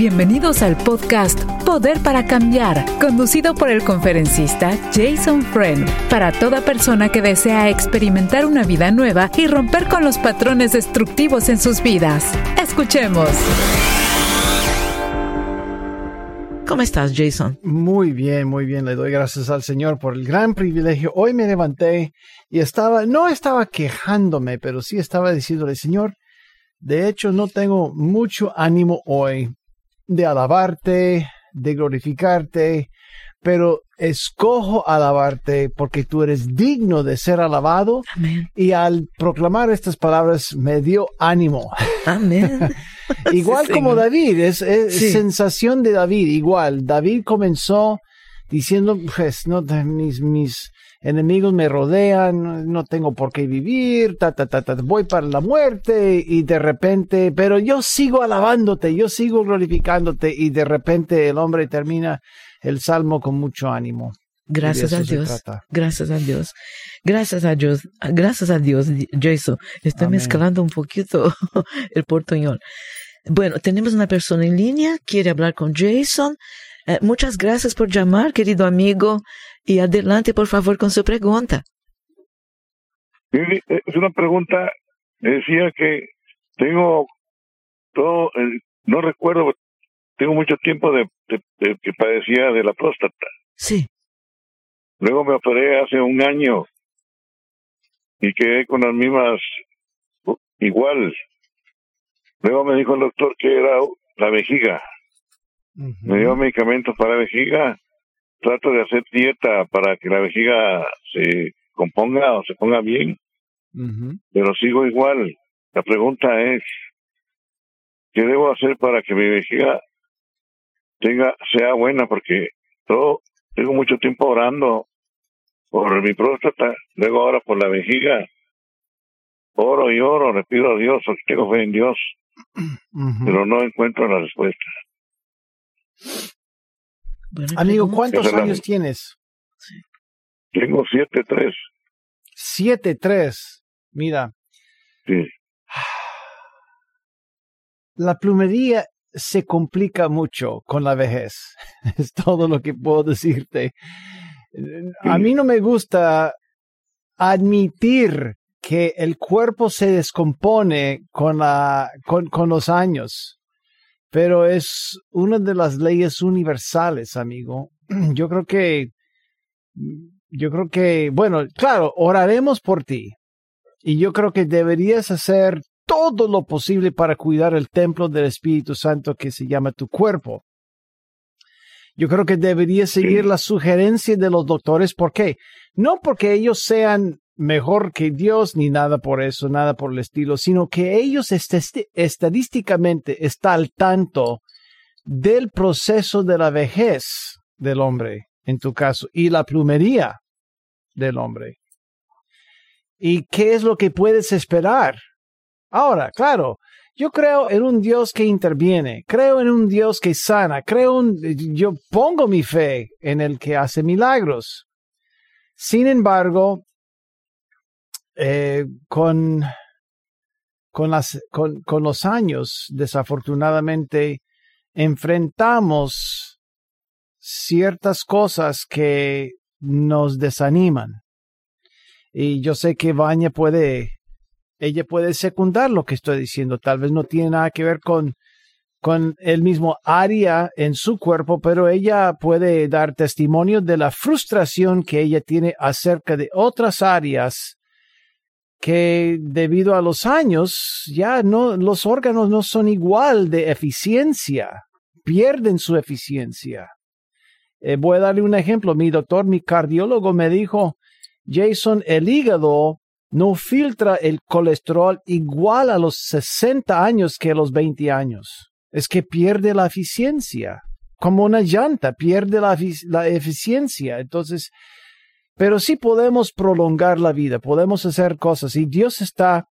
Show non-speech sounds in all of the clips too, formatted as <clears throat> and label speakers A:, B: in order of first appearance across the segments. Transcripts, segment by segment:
A: Bienvenidos al podcast Poder para Cambiar, conducido por el conferencista Jason Friend, para toda persona que desea experimentar una vida nueva y romper con los patrones destructivos en sus vidas. Escuchemos. ¿Cómo estás, Jason?
B: Muy bien, muy bien. Le doy gracias al Señor por el gran privilegio. Hoy me levanté y estaba, no estaba quejándome, pero sí estaba diciéndole, Señor, de hecho no tengo mucho ánimo hoy de alabarte, de glorificarte, pero escojo alabarte porque tú eres digno de ser alabado.
A: Amén.
B: Y al proclamar estas palabras me dio ánimo.
A: Amén. <laughs>
B: igual
A: Sí,
B: como. David, es, es
A: Sí.
B: sensación de David, igual. David comenzó diciendo, pues, no, mis, mis enemigos me rodean, no, tengo por qué vivir, ta, ta, ta, ta, voy para la muerte y de repente, pero yo sigo alabándote, yo sigo glorificándote y de repente el hombre termina el salmo con mucho ánimo.
A: Gracias a Dios. Gracias a Dios. Gracias a Dios. Gracias a Dios, Jason. Estoy
B: Amén.
A: mezclando un poquito <laughs> el portuñol. Bueno, tenemos una persona en línea, quiere hablar con Jason. Eh, muchas gracias por llamar, querido amigo. Y adelante, por favor, con su pregunta.
C: Es una pregunta, decía que tengo todo, el- no recuerdo, tengo mucho tiempo de, de- de que padecía de la próstata.
A: Sí,
C: Luego me operé hace un año y quedé con las mismas, igual. Luego me dijo el doctor que era la vejiga. Me dio medicamentos para la vejiga. Trato de hacer dieta para que la vejiga se componga o se ponga bien. Pero sigo igual. La pregunta es, ¿qué debo hacer para que mi vejiga tenga, sea buena? Porque yo tengo mucho tiempo orando por mi próstata, luego ahora por la vejiga. Oro y oro, le pido a Dios, porque tengo fe en Dios, pero no encuentro la respuesta.
B: Amigo. ¿cuántos
C: la-
B: años tienes?
C: Tengo siete, tres,
B: Siete, tres. Mira,
C: sí. <sighs>
B: la plumería se complica mucho con la vejez. <laughs> Es todo lo que puedo decirte. A mí no me gusta admitir que el cuerpo se descompone con, la, con, con los años, pero es una de las leyes universales, amigo. <clears throat> Yo creo que, yo creo que, bueno, claro, oraremos por ti. Y yo creo que deberías hacer todo lo posible para cuidar el templo del Espíritu Santo que se llama tu cuerpo. Yo creo que deberías seguir las sugerencias de los doctores. ¿Por qué? No porque ellos sean mejor que Dios ni nada por eso, nada por el estilo, sino que ellos este- estadísticamente están al tanto del proceso de la vejez del hombre, en tu caso, y la plumería del hombre. ¿Y qué es lo que puedes esperar? Ahora, claro, yo creo en un Dios que interviene, creo en un Dios que sana, creo en, yo pongo mi fe en el que hace milagros. Sin embargo, eh, con, las, con, con los años, desafortunadamente, enfrentamos ciertas cosas que nos desaniman. Y yo sé que Vanya puede, ella puede secundar lo que estoy diciendo. Tal vez no tiene nada que ver con, con el mismo área en su cuerpo, pero ella puede dar testimonio de la frustración que ella tiene acerca de otras áreas que debido a los años ya no, los órganos no son igual de eficiencia, pierden su eficiencia. Eh, voy a darle un ejemplo. Mi doctor, mi cardiólogo me dijo, Jason, el hígado no filtra el colesterol igual a los 60 años que a los 20 años. Es que pierde la eficiencia. Como una llanta, pierde la, la eficiencia. Entonces, pero sí podemos prolongar la vida, podemos hacer cosas. Y Dios está,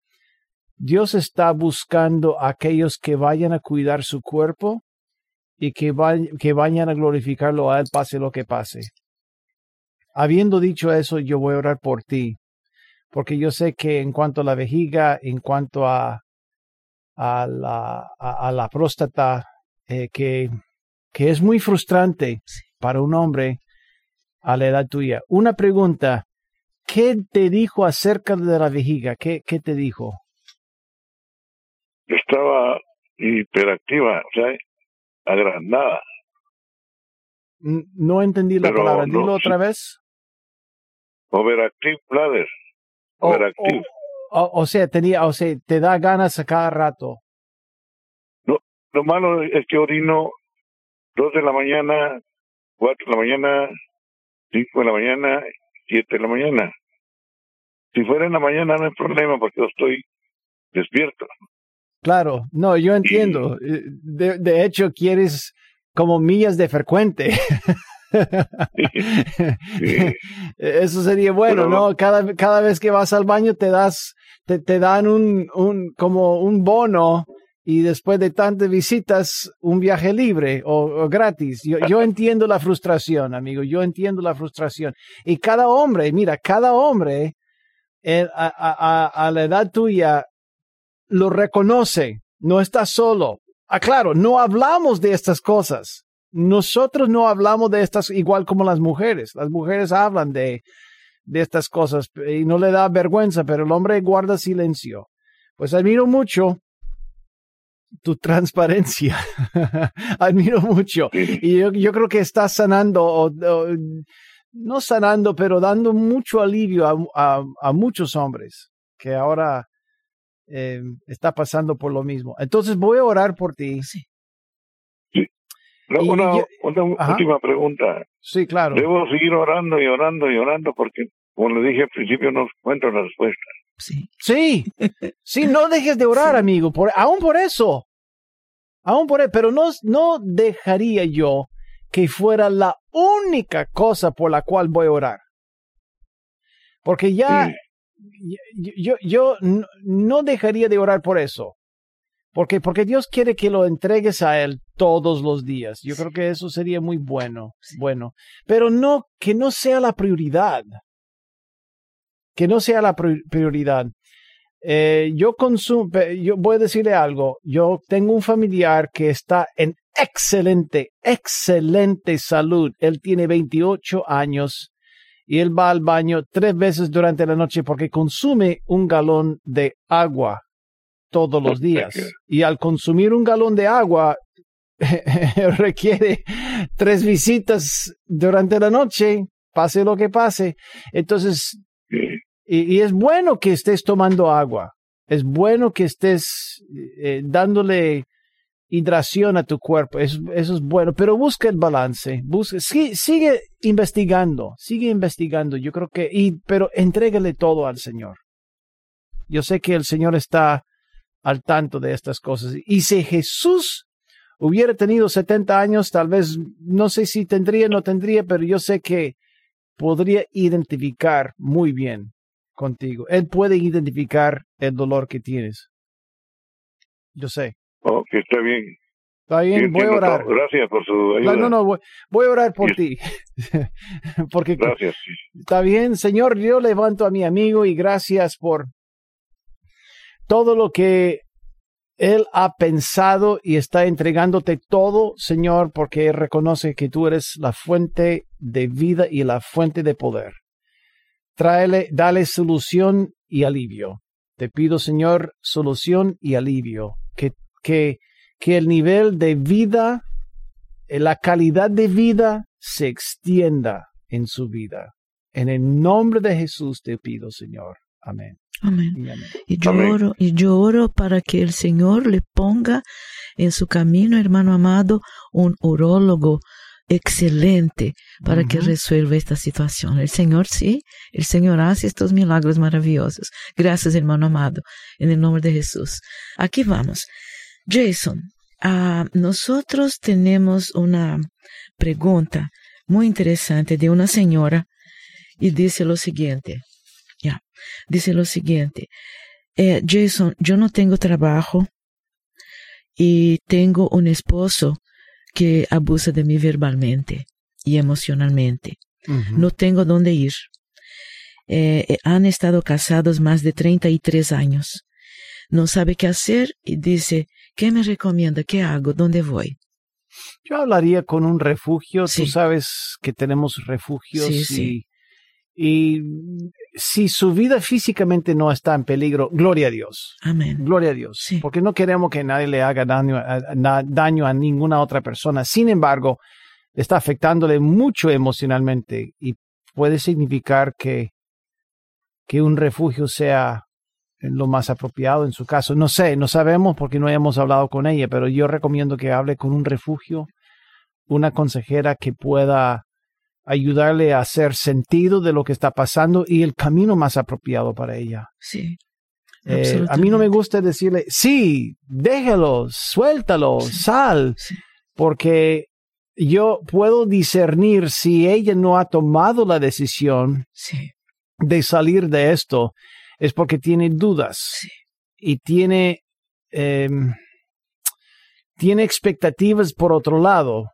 B: Dios está buscando a aquellos que vayan a cuidar su cuerpo y que, vay- que vayan a glorificarlo a Él, pase lo que pase. Habiendo dicho eso, yo voy a orar por ti, porque yo sé que en cuanto a la vejiga, en cuanto a, a, la, a, a la próstata, eh, que, que es muy frustrante para un hombre a la edad tuya. Una pregunta, ¿qué te dijo acerca de la vejiga? ¿Qué, qué te dijo?
C: Estaba hiperactiva, o sea, agrandada.
B: No entendí la palabra. Dilo otra vez.
C: Overactive bladder. Overactive.
B: O, sea, tenía, o sea, te da ganas a cada rato.
C: No, lo malo es que orino dos de la mañana, cuatro de la mañana, cinco de la mañana, siete de la mañana. Si fuera en la mañana no hay problema porque yo estoy despierto.
B: Claro, no, yo entiendo. Eh, de, de hecho, quieres como millas de frecuente. <laughs> Eso sería bueno, ¿no? Cada, cada vez que vas al baño te das, te, te dan un, un, como un bono y después de tantas visitas, un viaje libre o, gratis. Yo, yo, entiendo la frustración, amigo, yo entiendo la frustración. Y cada hombre, mira, cada hombre eh, a, la edad tuya lo reconoce, no está solo. Ah, claro, no hablamos de estas cosas. Nosotros no hablamos de estas igual como las mujeres. Las mujeres hablan de, de estas cosas y no le da vergüenza, pero el hombre guarda silencio. Pues admiro mucho tu transparencia. <laughs> admiro mucho. Y yo, yo, creo que estás sanando, no sanando, pero dando mucho alivio a, a, a muchos hombres que ahora eh, está pasando por lo mismo. Entonces voy a orar por ti.
C: Sí. una, última pregunta.
B: Sí, claro.
C: Debo seguir orando y orando y orando porque, como le dije al principio, no encuentro la respuesta.
B: Sí. Sí, sí, no dejes de orar, amigo, por, aún por eso. Aún por eso, pero no, no dejaría yo que fuera la única cosa por la cual voy a orar. Porque ya, yo, yo no dejaría de orar por eso. Porque, porque Dios quiere que lo entregues a Él todos los días. Yo creo que eso sería muy bueno, bueno. Pero no, que no sea la prioridad. Que no sea la prioridad. Eh, yo consumo, yo voy a decirle algo. Yo tengo un familiar que está en excelente, excelente salud. Él tiene 28 años y él va al baño tres veces durante la noche porque consume un galón de agua todos los días. Y al consumir un galón de agua, <laughs> requiere tres visitas durante la noche, pase lo que pase. Entonces, y, es bueno que estés tomando agua. Es bueno que estés eh, dándole hidratación a tu cuerpo, eso, eso, es bueno, pero busca el balance, busca, sigue, sigue, investigando, sigue investigando, yo creo que, y, pero entrégale todo al Señor. Yo sé que el Señor está al tanto de estas cosas. Y si Jesús hubiera tenido 70 años, tal vez, no sé si tendría no tendría, pero yo sé que podría identificar muy bien contigo. Él puede identificar el dolor que tienes. Yo sé.
C: Ok, está bien.
B: Está bien, voy a orar.
C: Gracias por su ayuda.
B: No, no, voy, voy a orar por ti. <laughs> Porque
C: gracias.
B: Está bien, Señor, yo levanto a mi amigo y gracias por todo lo que él ha pensado y está entregándote todo, Señor, porque reconoce que tú eres la fuente de vida y la fuente de poder. Tráele, dale solución y alivio. Te pido, Señor, solución y alivio. Que que, que el nivel de vida, eh, la calidad de vida se extienda en su vida. En el nombre de Jesús te pido, Señor. Amén.
D: Amén. Y, yo oro, y yo oro para que el Señor le ponga en su camino, hermano amado, un urólogo excelente para que resuelva esta situación. El Señor sí, el Señor hace estos milagros maravillosos. Gracias, hermano amado, en el nombre de Jesús. Aquí vamos. Jason, uh, nosotros tenemos una pregunta muy interesante de una señora y dice lo siguiente. Ya, dice lo siguiente. Eh, Jason, yo no tengo trabajo y tengo un esposo que abusa de mí verbalmente y emocionalmente. Uh -huh. No tengo dónde ir. Eh, eh, han estado casados más de 33 años. No sabe qué hacer y dice, ¿Qué me recomienda? ¿Qué hago? ¿Dónde voy?
B: Yo hablaría con un refugio.
D: Sí.
B: Tú sabes que tenemos refugios
D: Sí,
B: y,
D: sí.
B: Y si su vida físicamente no está en peligro, gloria a Dios.
D: Amén.
B: Gloria a Dios.
D: Sí.
B: Porque no queremos que nadie le haga daño a, a- daño a ninguna otra persona. Sin embargo, está afectándole mucho emocionalmente y puede significar que, que un refugio sea lo más apropiado en su caso. No sé, no sabemos porque no hemos hablado con ella, pero yo recomiendo que hable con un refugio, una consejera que pueda ayudarle a hacer sentido de lo que está pasando y el camino más apropiado para ella.
D: Sí.
B: Eh, a mí no me gusta decirle, sí, déjalo, suéltalo,
D: Sí.
B: sal,
D: Sí.
B: porque yo puedo discernir si ella no ha tomado la decisión
D: Sí.
B: de salir de esto, es porque tiene dudas y tiene, em, tiene expectativas por otro lado.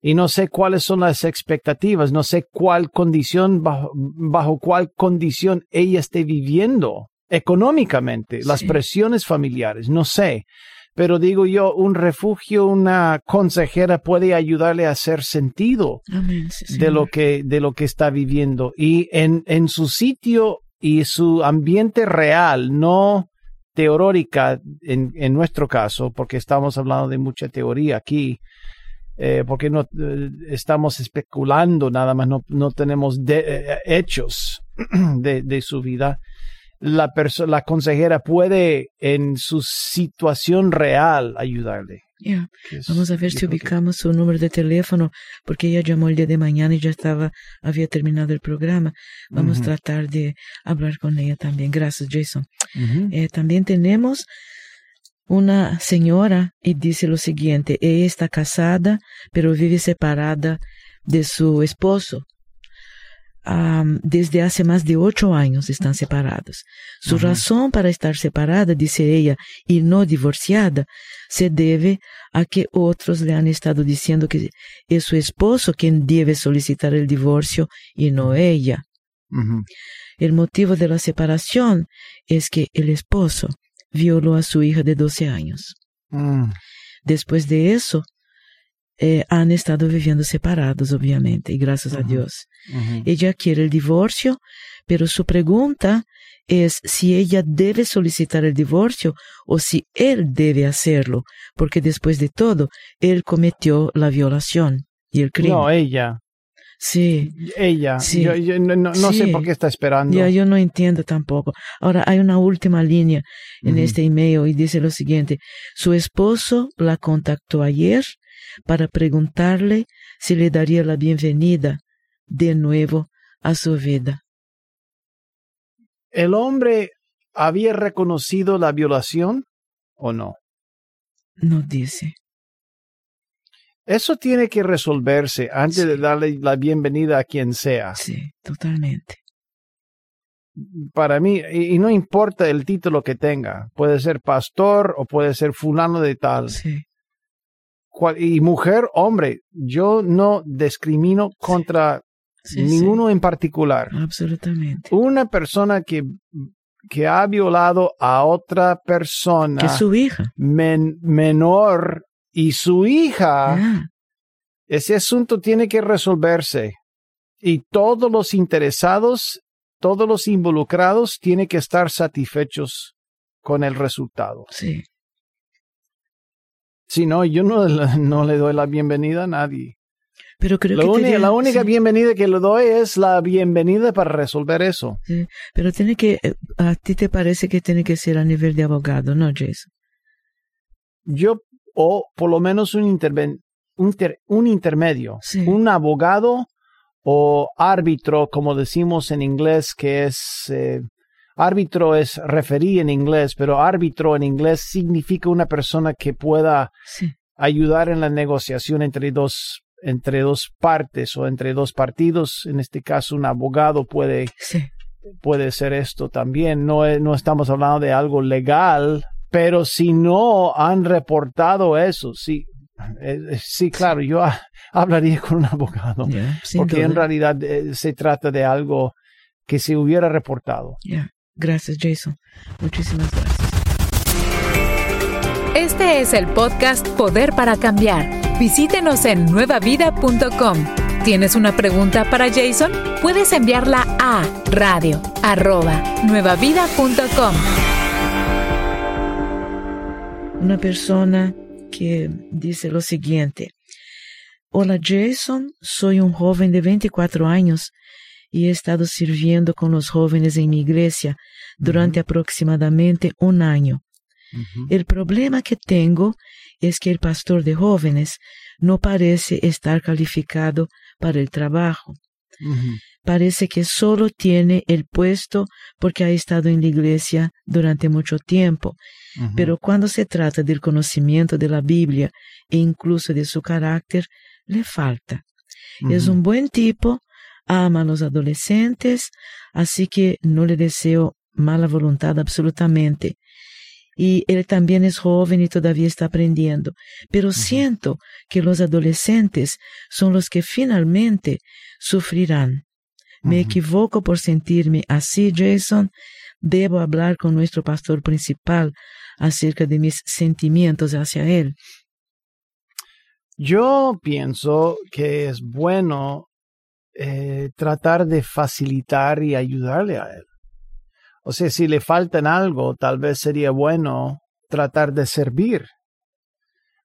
B: Y no sé cuáles son las expectativas, no sé cuál condición, bajo, bajo cuál condición ella esté viviendo económicamente, las presiones familiares, no sé. Pero digo yo, un refugio, una consejera puede ayudarle a hacer sentido
D: Amén. sí,
B: de lo que de lo que está viviendo y en, en su sitio y su ambiente real, no teórica en, en nuestro caso, porque estamos hablando de mucha teoría aquí, eh, porque no eh, estamos especulando nada más, no, no tenemos de- eh, hechos <clears throat> de, de su vida. La, la consejera puede en su situación real ayudarle.
D: Yeah. Vamos a ver si
B: creo que-
D: ubicamos su número de teléfono, porque ella llamó el día de mañana y ya estaba, había terminado el programa. Vamos
B: Ujú.
D: a tratar de hablar con ella también. Gracias, Jason.
B: Ujú.
D: Eh, también tenemos una señora y dice lo siguiente, ella está casada, pero vive separada de su esposo. Desde hace más de ocho años están separados. Su razón para estar separada, dice ella, y no divorciada, se debe a que otros le han estado diciendo que es su esposo quien debe solicitar el divorcio y no ella. El motivo de la separación es que el esposo violó a su hija de 12 años.
B: Mm.
D: Después de eso, eh, han estado viviendo separados, obviamente, y gracias a. Dios. Ella quiere el divorcio, pero su pregunta es si ella debe solicitar el divorcio o si él debe hacerlo, porque después de todo, él cometió la violación y el crimen.
B: No, ella.
D: Sí.
B: Ella,
D: Sí.
B: yo, yo no, no- no sé
D: Sí.
B: por qué está esperando.
D: Ya, yo no entiendo tampoco. Ahora, hay una última línea en este email y dice lo siguiente. Su esposo la contactó ayer para preguntarle si le daría la bienvenida de nuevo a su vida.
B: ¿El hombre había reconocido la violación o no?
D: No dice.
B: Eso tiene que resolverse antes
D: Sí.
B: de darle la bienvenida a quien sea.
D: Sí, totalmente.
B: Para mí, y, y no importa el título que tenga, puede ser pastor o puede ser fulano de tal.
D: Sí,
B: Cual- y mujer, hombre, yo no discrimino contra
D: sí,
B: ninguno en particular.
D: absolutamente.
B: Una persona que, que ha violado a otra persona
D: Que su hija.
B: men- menor y su hija,
D: Ah,
B: ese asunto tiene que resolverse. Y todos los interesados, todos los involucrados tienen que estar satisfechos con el resultado.
D: sí.
B: Si no, yo no, le- no le doy la bienvenida a nadie.
D: Pero creo
B: La,
D: que tenía-
B: la única
D: sí,
B: bienvenida que le doy es la bienvenida para resolver eso.
D: sí. Pero tiene que, eh, a ti te parece que tiene que ser a nivel de abogado, ¿no, Jason?
B: Yo, o por lo menos un, interven- un, ter- un intermedio,
D: Sí.
B: un abogado o árbitro, como decimos en inglés, que es, eh, árbitro es referí en inglés, pero árbitro en inglés significa una persona que pueda
D: Sí,
B: ayudar en la negociación entre dos, entre dos partes o entre dos partidos. En este caso, un abogado puede
D: sí.
B: puede ser esto también. No, no estamos hablando de algo legal, pero si no han reportado eso, sí, eh, eh, sí, claro, yo hablaría con un abogado, porque en realidad eh, se trata de algo que se hubiera reportado.
D: Ya. Gracias, Jason. Muchísimas gracias.
A: Este es el podcast Poder para Cambiar. Visítenos en nuevavida.com. ¿Tienes una pregunta para Jason? Puedes enviarla a radio nuevavida.com.
D: Una persona que dice lo siguiente. Hola Jason, soy un joven de 24 años y he estado sirviendo con los jóvenes en mi iglesia durante aproximadamente un año. El problema que tengo es que el pastor de jóvenes no parece estar calificado para el trabajo. Parece que solo tiene el puesto porque ha estado en la iglesia durante mucho tiempo, pero cuando se trata del conocimiento de la Biblia e incluso de su carácter, le falta. Es un buen tipo, ama a los adolescentes, así que no le deseo mala voluntad absolutamente. Y él también es joven y todavía está aprendiendo. Pero siento que los adolescentes son los que finalmente sufrirán. Me equivoco por sentirme así, Jason. Debo hablar con nuestro pastor principal acerca de mis sentimientos hacia él.
B: Yo pienso que es bueno eh, tratar de facilitar y ayudarle a él. O sea, si le faltan algo, tal vez sería bueno tratar de servir.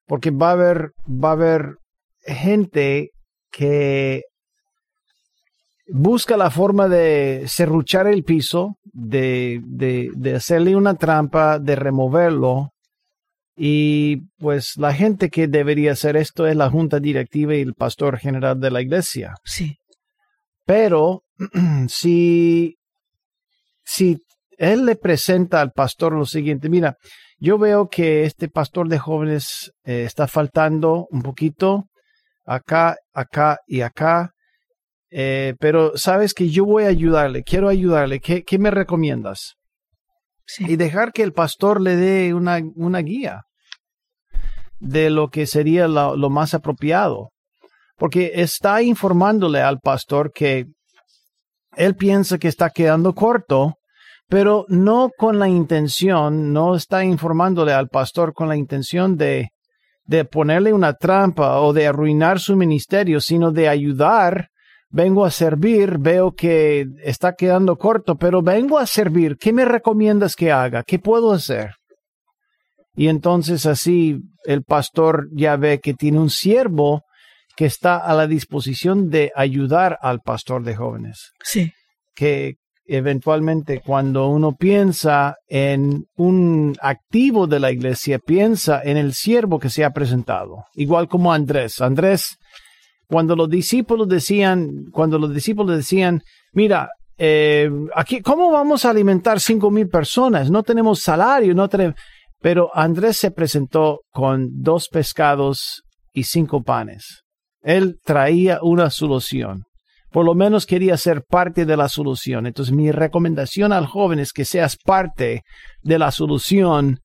B: Porque va a haber, va a haber gente que busca la forma de serruchar el piso, de, de, de hacerle una trampa, de removerlo. Y pues la gente que debería hacer esto es la junta directiva y el pastor general de la iglesia.
D: Sí.
B: Pero <clears throat> si, si él le presenta al pastor lo siguiente, mira, yo veo que este pastor de jóvenes eh, está faltando un poquito acá, acá y acá, eh, pero sabes que yo voy a ayudarle, quiero ayudarle, ¿qué, qué me recomiendas?
D: Sí.
B: Y dejar que el pastor le dé una, una guía de lo que sería lo, lo más apropiado porque está informándole al pastor que él piensa que está quedando corto, pero no con la intención, no está informándole al pastor con la intención de, de ponerle una trampa o de arruinar su ministerio, sino de ayudar. Vengo a servir, veo que está quedando corto, pero vengo a servir. ¿Qué me recomiendas que haga? ¿Qué puedo hacer? Y entonces así el pastor ya ve que tiene un siervo que está a la disposición de ayudar al pastor de jóvenes.
D: Sí.
B: Que eventualmente cuando uno piensa en un activo de la iglesia, piensa en el siervo que se ha presentado, igual como Andrés. Andrés, cuando los discípulos decían, cuando los discípulos decían, mira, eh, aquí, ¿cómo vamos a alimentar cinco mil personas? No tenemos salario, no tenemos. Pero Andrés se presentó con dos pescados y cinco panes. Él traía una solución. Por lo menos quería ser parte de la solución. Entonces mi recomendación al joven es que seas parte de la solución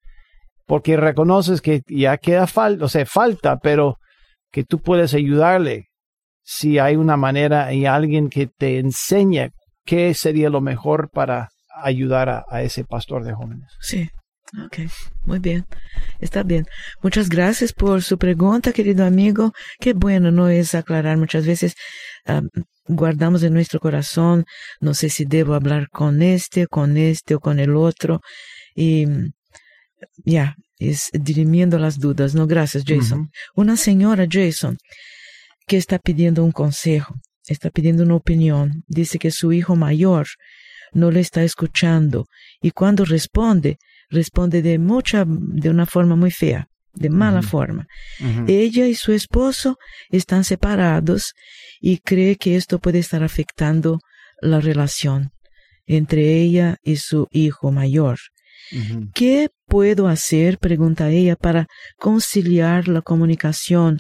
B: porque reconoces que ya queda falta, o sea, falta, pero que tú puedes ayudarle si hay una manera y alguien que te enseñe qué sería lo mejor para ayudar a, a ese pastor de jóvenes.
D: Sí. Ok, muy bien. Está bien. Muchas gracias por su pregunta, querido amigo. Qué bueno no es aclarar muchas veces. Um, guardamos en nuestro corazón, no sé si debo hablar con este, con este o con el otro. Y ya, es dirimiendo las dudas. No, gracias, Jason. Uh -huh. Una señora, Jason, que está pidiendo un consejo, está pidiendo una opinión. Dice que su hijo mayor no le está escuchando y cuando responde, responde de mucha, de una forma muy fea, de mala uh -huh. forma. Uh -huh. Ella y su esposo están separados y cree que esto puede estar afectando la relación entre ella y su hijo mayor. Uh -huh. ¿Qué puedo hacer, pregunta ella, para conciliar la comunicación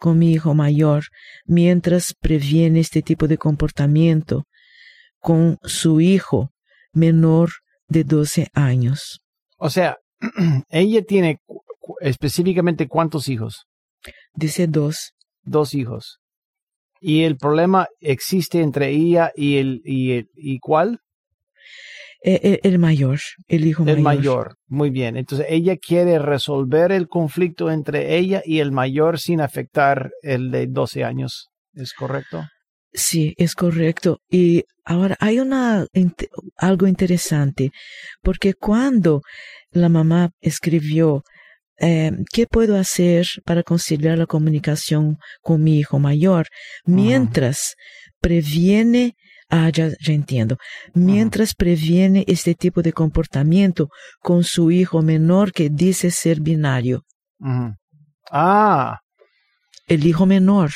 D: con mi hijo mayor mientras previene este tipo de comportamiento con su hijo menor de 12 años?
B: O sea, <clears throat> ella tiene específicamente cuántos hijos?
D: Dice dos.
B: Dos hijos. ¿Y el problema existe entre ella y el y, el, y cuál?
D: Eh, el, mayor, el hijo mayor.
B: El mayor, muy bien. Entonces ella quiere resolver el conflicto entre ella y el mayor sin afectar el de 12 años. ¿Es correcto?
D: Sí, es correcto. Y ahora hay una algo interesante, porque cuando la mamá escribió eh, ¿qué puedo hacer para conciliar la comunicación con mi hijo mayor mientras previene Ah, ya, ya entiendo. Mientras previene este tipo de comportamiento con su hijo menor que dice ser binario.
B: Ah.
D: El hijo menor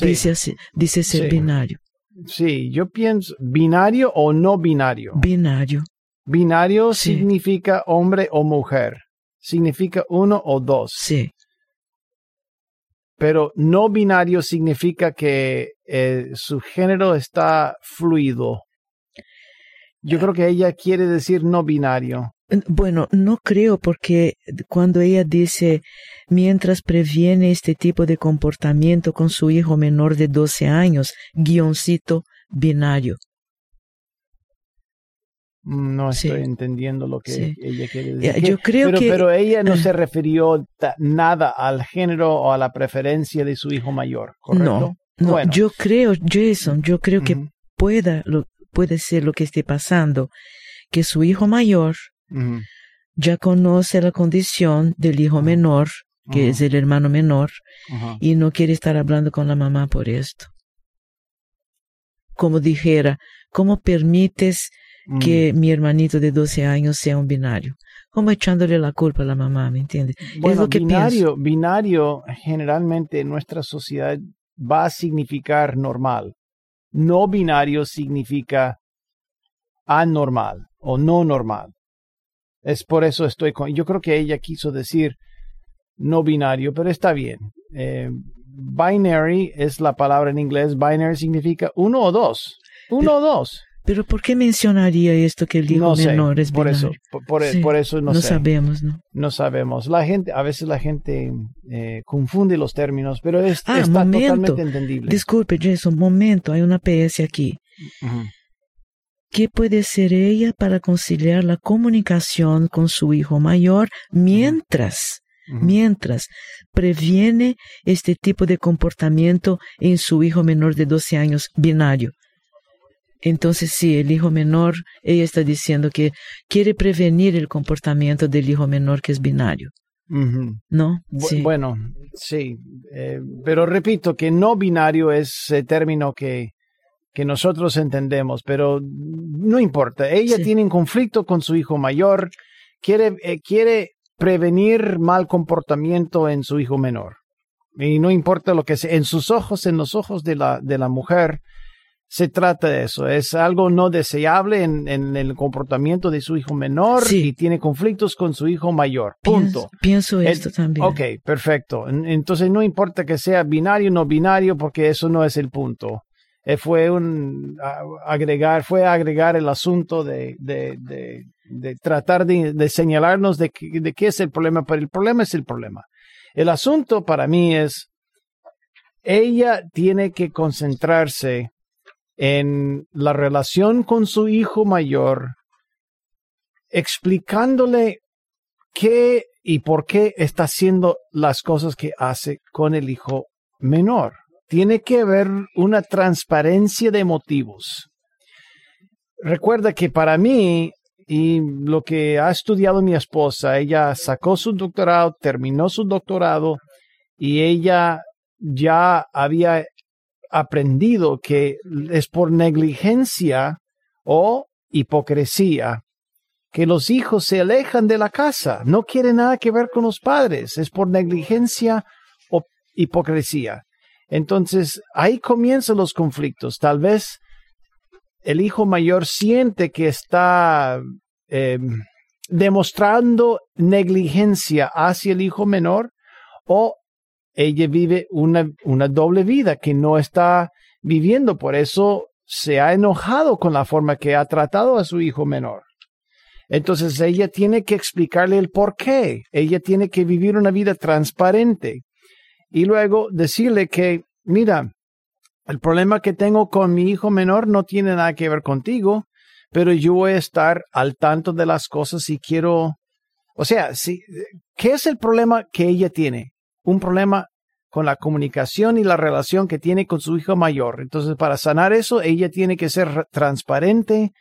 D: dice, dice ser binario.
B: Sí, yo pienso binario o no binario.
D: Binario.
B: Binario significa hombre o mujer. Significa uno o dos.
D: Sí
B: pero no binario significa que eh, su género está fluido. Yo creo que ella quiere decir no binario.
D: Bueno, no creo porque cuando ella dice mientras previene este tipo de comportamiento con su hijo menor de 12 años, guioncito binario.
B: No estoy entendiendo lo que ella quiere decir.
D: Yo creo
B: pero,
D: que...
B: pero ella no <clears throat> se refirió nada al género o a la preferencia de su hijo mayor, ¿correcto?
D: No, yo creo, Jason, yo creo que pueda, lo, puede ser lo que esté pasando, que su hijo mayor ya conoce la condición del hijo menor, que es el hermano menor, y no quiere estar hablando con la mamá por esto. Como dijera, ¿cómo permites que mm. mi hermanito de 12 años sea un binario. Como echándole la culpa a la mamá, ¿me entiendes?
B: Bueno, binario, binario generalmente en nuestra sociedad va a significar normal. No binario significa anormal o no normal. Es por eso estoy con... Yo creo que ella quiso decir no binario, pero está bien. Eh, binary es la palabra en inglés. Binary significa uno o dos. Uno o dos.
D: Pero ¿por qué mencionaría esto que el hijo menor es
B: por eso, por, eso no,
D: no sabemos, ¿no?
B: No sabemos. La gente, a veces la gente eh, confunde los términos, pero es,
D: ah,
B: está
D: momento.
B: totalmente entendible.
D: Disculpe, Jason, momento, hay una PS aquí. ¿Qué puede hacer ella para conciliar la comunicación con su hijo mayor mientras, mientras previene este tipo de comportamiento en su hijo menor de 12 años binario? Entonces, sí, el hijo menor, ella está diciendo que quiere prevenir el comportamiento del hijo menor que es binario. ¿No?
B: sí. Bueno, sí. Eh, pero repito que no binario es el término que, que nosotros entendemos, pero no importa. Ella tiene un conflicto con su hijo mayor, quiere, eh, quiere prevenir mal comportamiento en su hijo menor. Y no importa lo que sea, en sus ojos, en los ojos de la, de la mujer, se trata de eso. Es algo no deseable en, el comportamiento de su hijo menor y tiene conflictos con su hijo mayor. Punto.
D: Pienso, esto también.
B: Ok, perfecto. Entonces no importa que sea binario o no binario porque eso no es el punto. Eh, fue un agregar, fue agregar el asunto de, de, de, tratar de, señalarnos de, de qué es el problema, pero el problema es el problema. El asunto para mí es, ella tiene que concentrarse en la relación con su hijo mayor, explicándole qué y por qué está haciendo las cosas que hace con el hijo menor. Tiene que haber una transparencia de motivos. Recuerda que para mí, y lo que ha estudiado mi esposa, ella sacó su doctorado, terminó su doctorado, y ella ya había aprendido que es por negligencia o hipocresía que los hijos se alejan de la casa, no quieren nada que ver con los padres, es por negligencia o hipocresía. Entonces, ahí comienzan los conflictos. Tal vez el hijo mayor siente que está em, demostrando negligencia hacia el hijo menor o ella vive una, una doble vida que no está viviendo. Por eso se ha enojado con la forma que ha tratado a su hijo menor. Entonces ella tiene que explicarle el por qué. Ella tiene que vivir una vida transparente. Y luego decirle que, mira, el problema que tengo con mi hijo menor no tiene nada que ver contigo. pero yo voy a estar al tanto de las cosas y quiero, o sea, si, ¿qué es el problema que ella tiene? Un problema con la comunicación y la relación que tiene con su hijo mayor. Entonces, para sanar eso, ella tiene que ser transparente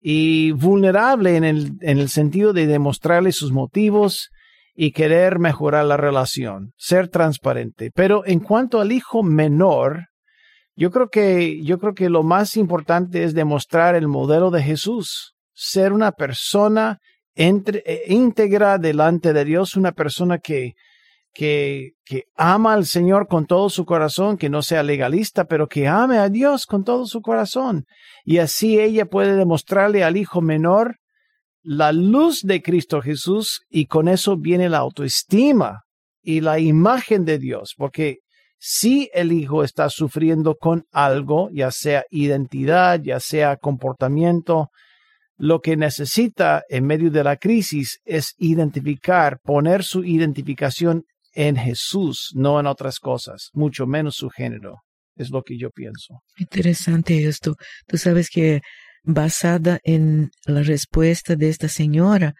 B: y vulnerable en el, en el sentido de demostrarle sus motivos y querer mejorar la relación, ser transparente. Pero en cuanto al hijo menor, yo creo que, yo creo que lo más importante es demostrar el modelo de Jesús, ser una persona entre, eh, íntegra delante de Dios, una persona que, que, que ama al Señor con todo su corazón, que no sea legalista, pero que ame a Dios con todo su corazón. Y así ella puede demostrarle al hijo menor la luz de Cristo Jesús y con eso viene la autoestima y la imagen de Dios, porque si el hijo está sufriendo con algo, ya sea identidad, ya sea comportamiento, lo que necesita en medio de la crisis es identificar, poner su identificación en Jesús, no en otras cosas, mucho menos su género. Es lo que yo pienso.
D: Interesante esto. Tú sabes que basada en la respuesta de esta señora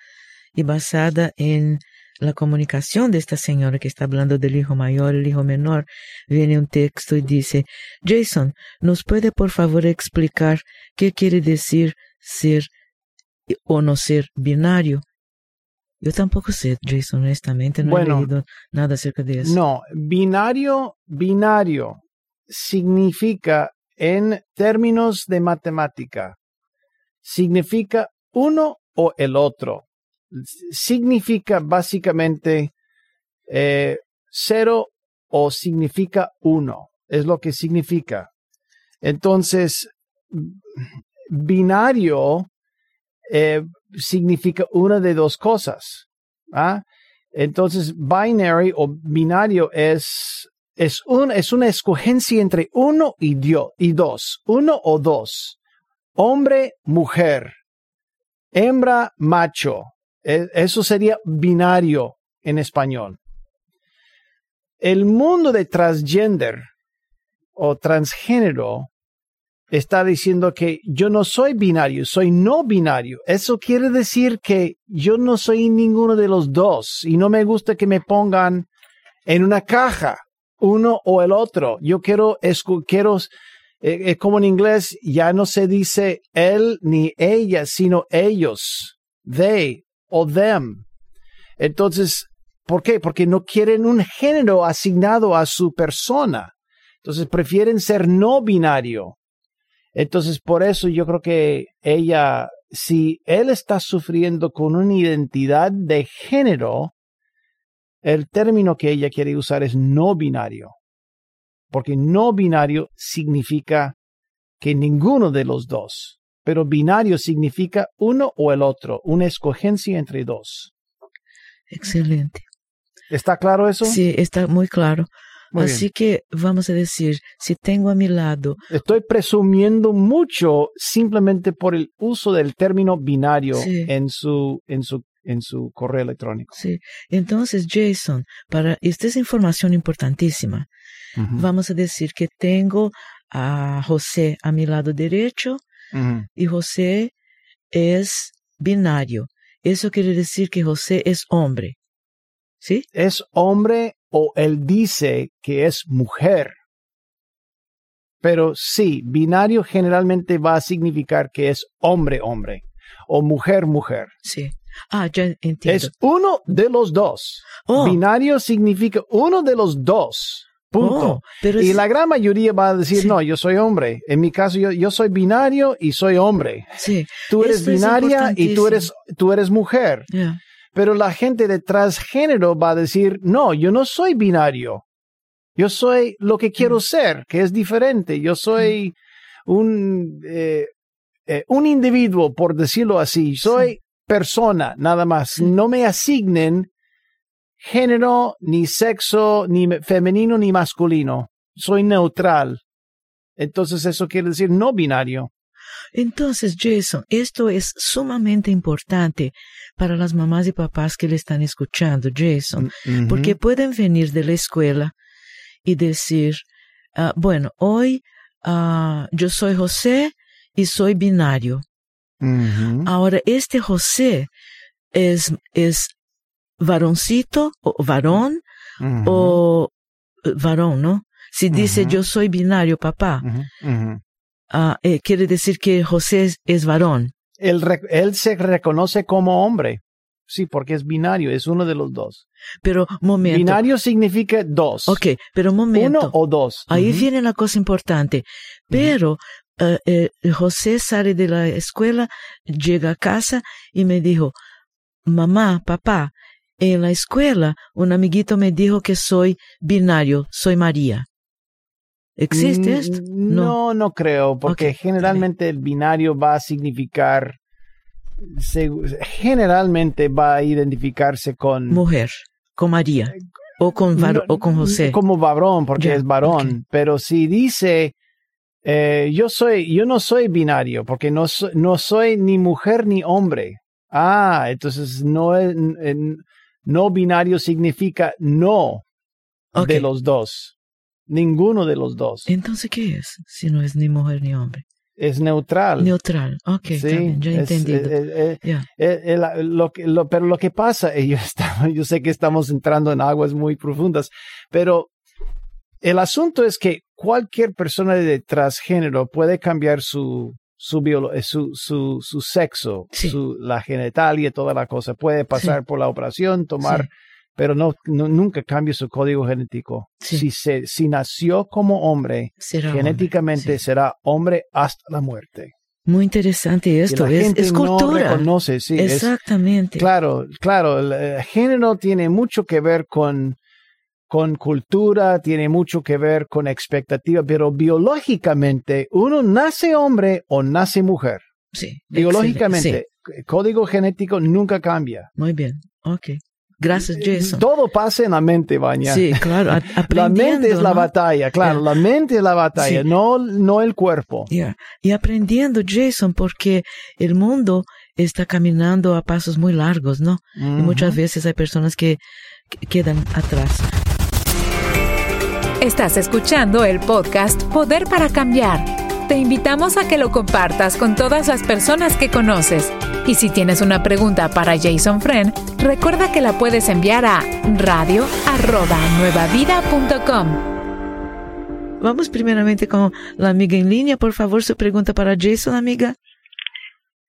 D: y basada en la comunicación de esta señora que está hablando del hijo mayor, el hijo menor, viene un texto y dice, Jason, ¿nos puede por favor explicar qué quiere decir ser o no ser binario? Yo tampoco sé, Jason, honestamente, no he leído nada acerca de eso.
B: No, binario, binario significa en términos de matemática, significa uno o el otro. Significa básicamente eh, cero o significa uno. Es lo que significa. Entonces, binario eh, significa una de dos cosas. ¿ah? Entonces, binary o binario es, es, un, es una escogencia entre uno y, y dos, uno o dos, hombre, mujer, hembra, macho. E, eso sería binario en español. El mundo de transgender o transgénero está diciendo que yo no soy binario, soy no binario. Eso quiere decir que yo no soy ninguno de los dos y no me gusta que me pongan en una caja, uno o el otro. Yo quiero, quiero, eh, eh, como en inglés ya no se dice él ni ella, sino ellos, they o them. Entonces, ¿por qué? Porque no quieren un género asignado a su persona. Entonces prefieren ser no binario. Entonces, por eso yo creo que ella, si él está sufriendo con una identidad de género, el término que ella quiere usar es no binario, porque no binario significa que ninguno de los dos, pero binario significa uno o el otro, una escogencia entre dos.
D: Excelente.
B: ¿Está claro eso?
D: Sí, está muy claro. Así que vamos a decir, si tengo a mi lado...
B: Estoy presumiendo mucho simplemente por el uso del término binario en, su, en, su, en su correo electrónico.
D: Sí. Entonces, Jason, para esta es información importantísima. Vamos a decir que tengo a José a mi lado derecho y José es binario. Eso quiere decir que José es hombre. ¿Sí?
B: Es hombre o él dice que es mujer. Pero sí, binario generalmente va a significar que es hombre-hombre o mujer-mujer.
D: Sí. Ah, ya entiendo.
B: Es uno de los dos. Oh. Binario significa uno de los dos. Punto. Oh, y la gran mayoría va a decir, no, yo soy hombre. En mi caso, yo, yo soy binario y soy hombre.
D: Sí.
B: Tú eres binaria y tú eres, tú eres mujer. Pero la gente de transgénero va a decir, no, yo no soy binario. Yo soy lo que quiero mm. ser, que es diferente. Yo soy mm. un, eh, eh, un individuo, por decirlo así. Soy persona, nada más. No me asignen género, ni sexo, ni femenino, ni masculino. Soy neutral. Entonces eso quiere decir no binario.
D: Entonces, Jason, esto es sumamente importante para las mamás y papás que le están escuchando, Jason, mm, porque pueden venir de la escuela y decir, ah, bueno, hoy ah, yo soy José y soy binario. Ahora, este José es, es varoncito o varón o eh, varón, ¿no? Si dice yo soy binario, papá, ah, eh, quiere decir que José es, es varón.
B: Él, se reconoce como hombre. Sí, porque es binario, es uno de los dos.
D: Pero, momento.
B: Binario significa dos.
D: Ok, pero momento.
B: Uno o dos.
D: Ahí viene la cosa importante. Pero eh, eh, José sale de la escuela, llega a casa y me dijo, mamá, papá, en la escuela un amiguito me dijo que soy binario, soy María. ¿Existe
B: Mm,
D: esto?
B: No, no creo, porque generalmente el binario va a significar, se- generalmente va a identificarse con...
D: Mujer, con María. O con, var-
B: No,
D: o con José.
B: Como varón, porque es varón. Pero si dice, eh, yo soy, yo no soy binario, porque no, so- no soy ni mujer ni hombre. Ah, entonces no es, no binario significa no de los dos. Ninguno de los dos.
D: Entonces, ¿qué es? Si no es ni mujer ni hombre.
B: Es neutral.
D: Neutral. Ok,
B: Sí,
D: ya
B: eh, eh,
D: Ya.
B: eh, lo que- lo- pero lo que pasa, <laughs> yo, sé que estamos entrando en aguas muy profundas, pero el asunto es que cualquier persona de transgénero puede cambiar su su, biolo- su, su, su sexo,
D: Sí.
B: su, la genitalia, toda la cosa. Puede pasar por la operación, tomar,
D: Sí.
B: Pero no, no- nunca cambia su código genético.
D: Sí.
B: Si, se, si nació como hombre,
D: Será hombre,
B: genéticamente
D: sí.
B: será hombre hasta la muerte.
D: Muy interesante esto. Es,
B: no
D: cultura.
B: reconoce, sí, es-
D: Exactamente.
B: Claro, claro, el, eh, género tiene mucho que ver con, con cultura, tiene mucho que ver con expectativa, pero biológicamente uno nace hombre o nace mujer.
D: Sí.
B: Biológicamente, el código genético nunca cambia.
D: Sí, muy bien. Ok. Gracias, Jason.
B: Todo pasa en la mente, Baña.
D: Sí, claro. <laughs>
B: La mente es la
D: ¿no?
B: batalla, claro, la mente es la batalla,
D: Sí.
B: no, no el cuerpo.
D: Y aprendiendo, Jason, porque el mundo está caminando a pasos muy largos, ¿no? Y muchas veces hay personas que quedan atrás.
A: Estás escuchando el podcast Poder para Cambiar. Te invitamos a que lo compartas con todas las personas que conoces. Y si tienes una pregunta para Jason Friend, recuerda que la puedes enviar a radio@nuevavida.com.
D: Vamos primeramente con la amiga en línea. Por favor, su pregunta para Jason, amiga.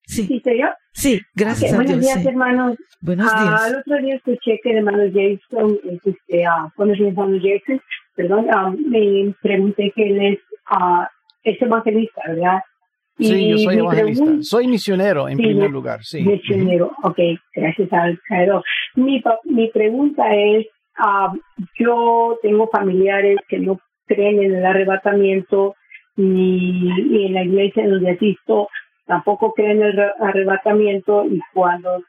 D: Sí,
E: ¿Sí soy yo?
D: sí, gracias
E: Ok,
D: a
E: buenos
D: Dios.
E: días,
D: sí.
E: hermanos.
D: Buenos
E: Ah,
D: días.
E: el otro día escuché que el hermano Jason, es, este, ah, conocí al hermano Jason, perdón, ah, me pregunté que él es, ah, es evangelista, ¿verdad?
B: Sí, yo soy evangelista.
E: pregunta-
B: Soy misionero en
E: Sí,
B: primer lugar, sí.
E: Misionero, ok, gracias al Creador. Mi, mi pregunta es, ah, yo tengo familiares que no creen en el arrebatamiento ni, ni en la iglesia en donde asisto, tampoco creen en el re- arrebatamiento y cuando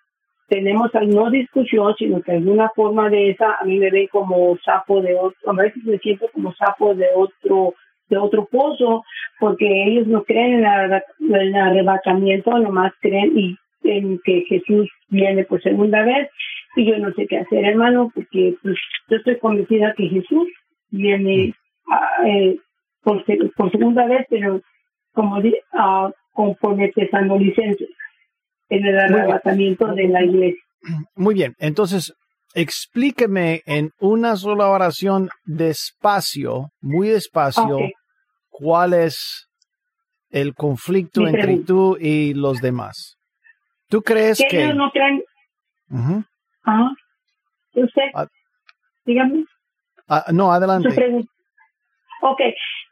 E: tenemos no discusión, sino que alguna forma de esa, a mí me ven como sapo de otro, a veces me siento como sapo de otro de otro pozo, porque ellos no creen en, la- el arrebatamiento, nomás creen y en que Jesús viene por segunda vez, y yo no sé qué hacer, hermano, porque pues, yo estoy convencida que Jesús viene eh, por, se- por segunda vez, pero como ah, conforme tesanolicenses en el arrebatamiento de la iglesia.
B: Muy bien, entonces explíqueme en una sola oración despacio, muy despacio. Cuál es el conflicto
E: Mi
B: entre
E: pregunta.
B: tú y los demás. ¿Tú crees
E: Que
B: que...
E: ellos no creen,
B: Ujú.
E: ajá, usted,
B: Ah.
E: dígame.
B: Ah, no, adelante.
E: Ok,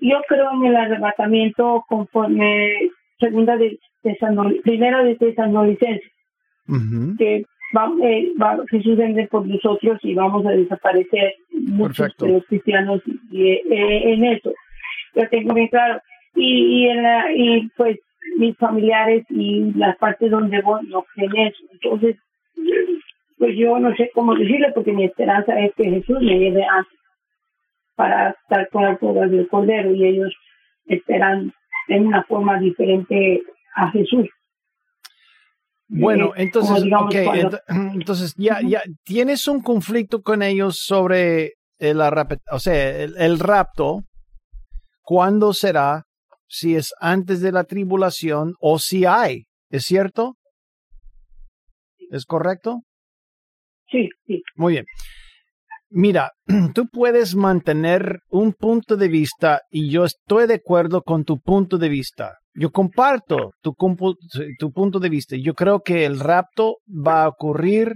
E: yo creo en el arrebatamiento conforme segunda de Tesanol, primera de Tesanolicenses,
B: Ujú.
E: que va, eh, va- Jesús vende por nosotros y vamos a desaparecer muchos
B: Perfecto.
E: de los cristianos y, eh, en eso. Yo tengo bien claro. Y, y, en la- y pues mis familiares y las partes donde voy no creen eso. Entonces, pues yo no sé cómo decirle porque mi esperanza es que Jesús me lleve antes para estar con las bodas del Cordero y ellos esperan en una forma diferente a Jesús.
B: Bueno,
E: Eh,
B: entonces,
E: digamos cuando-
B: entonces ya, ya tienes un conflicto con ellos sobre el, o sea, el, el rapto, cuándo será, si es antes de la tribulación o si hay ¿Es cierto? ¿Es correcto?
E: Sí, sí.
B: Muy bien. Mira, <clears throat> tú puedes mantener un punto de vista y yo estoy de acuerdo con tu punto de vista. Yo comparto tu, tu punto de vista. Yo creo que el rapto va a ocurrir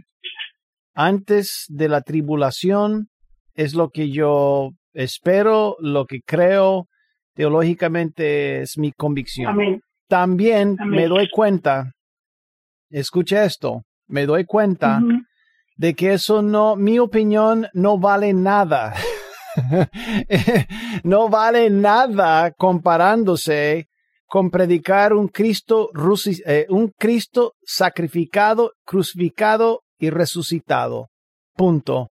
B: antes de la tribulación. Es lo que yo espero, lo que creo. Teológicamente es mi convicción.
E: Amén.
B: También
E: Amén.
B: me doy cuenta, escucha esto, me doy cuenta de que eso no, mi opinión no vale nada. <laughs> no vale nada comparándose con predicar un Cristo, rusi- eh, un Cristo sacrificado, crucificado y resucitado. Punto.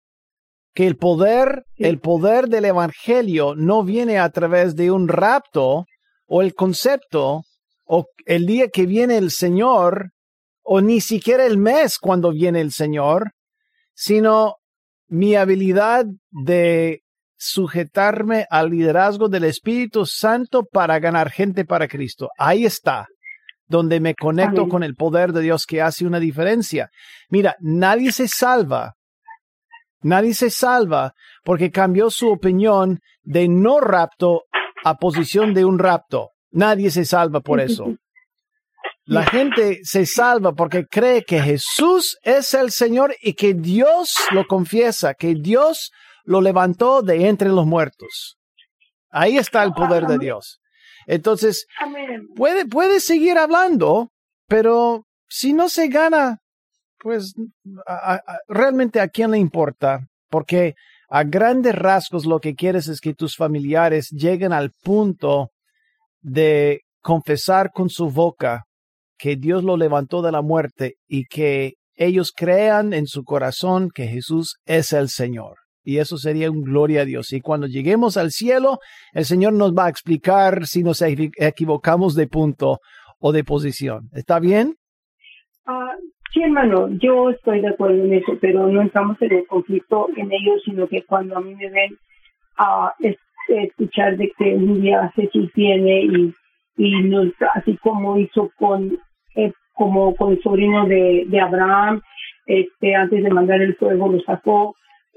B: Que el poder, el poder del evangelio no viene a través de un rapto o el concepto o el día que viene el Señor o ni siquiera el mes cuando viene el Señor, sino mi habilidad de sujetarme al liderazgo del Espíritu Santo para ganar gente para Cristo. Ahí está, donde me conecto
E: Amén.
B: con el poder de Dios que hace una diferencia. Mira, nadie se salva. Nadie se salva porque cambió su opinión de no rapto a posición de un rapto. Nadie se salva por eso. <laughs> La gente se salva porque cree que Jesús es el Señor y que Dios lo confiesa, que Dios lo levantó de entre los muertos. Ahí está el poder de Dios. Entonces, puede, puede seguir hablando, pero si no se gana, pues realmente a quién le importa, porque a grandes rasgos lo que quieres es que tus familiares lleguen al punto de confesar con su boca que Dios lo levantó de la muerte y que ellos crean en su corazón que Jesús es el Señor. Y eso sería un gloria a Dios. Y cuando lleguemos al cielo, el Señor nos va a explicar si nos equi- equivocamos de punto o de posición. ¿Está bien?
E: Ah, sí, hermano, yo estoy de acuerdo en eso, pero no entramos en el conflicto en ello, sino que cuando a mí me ven a escuchar de que un día Jesús viene y, y nos, así como hizo con eh, como con el sobrino de, de Abraham, este antes de mandar el fuego lo sacó,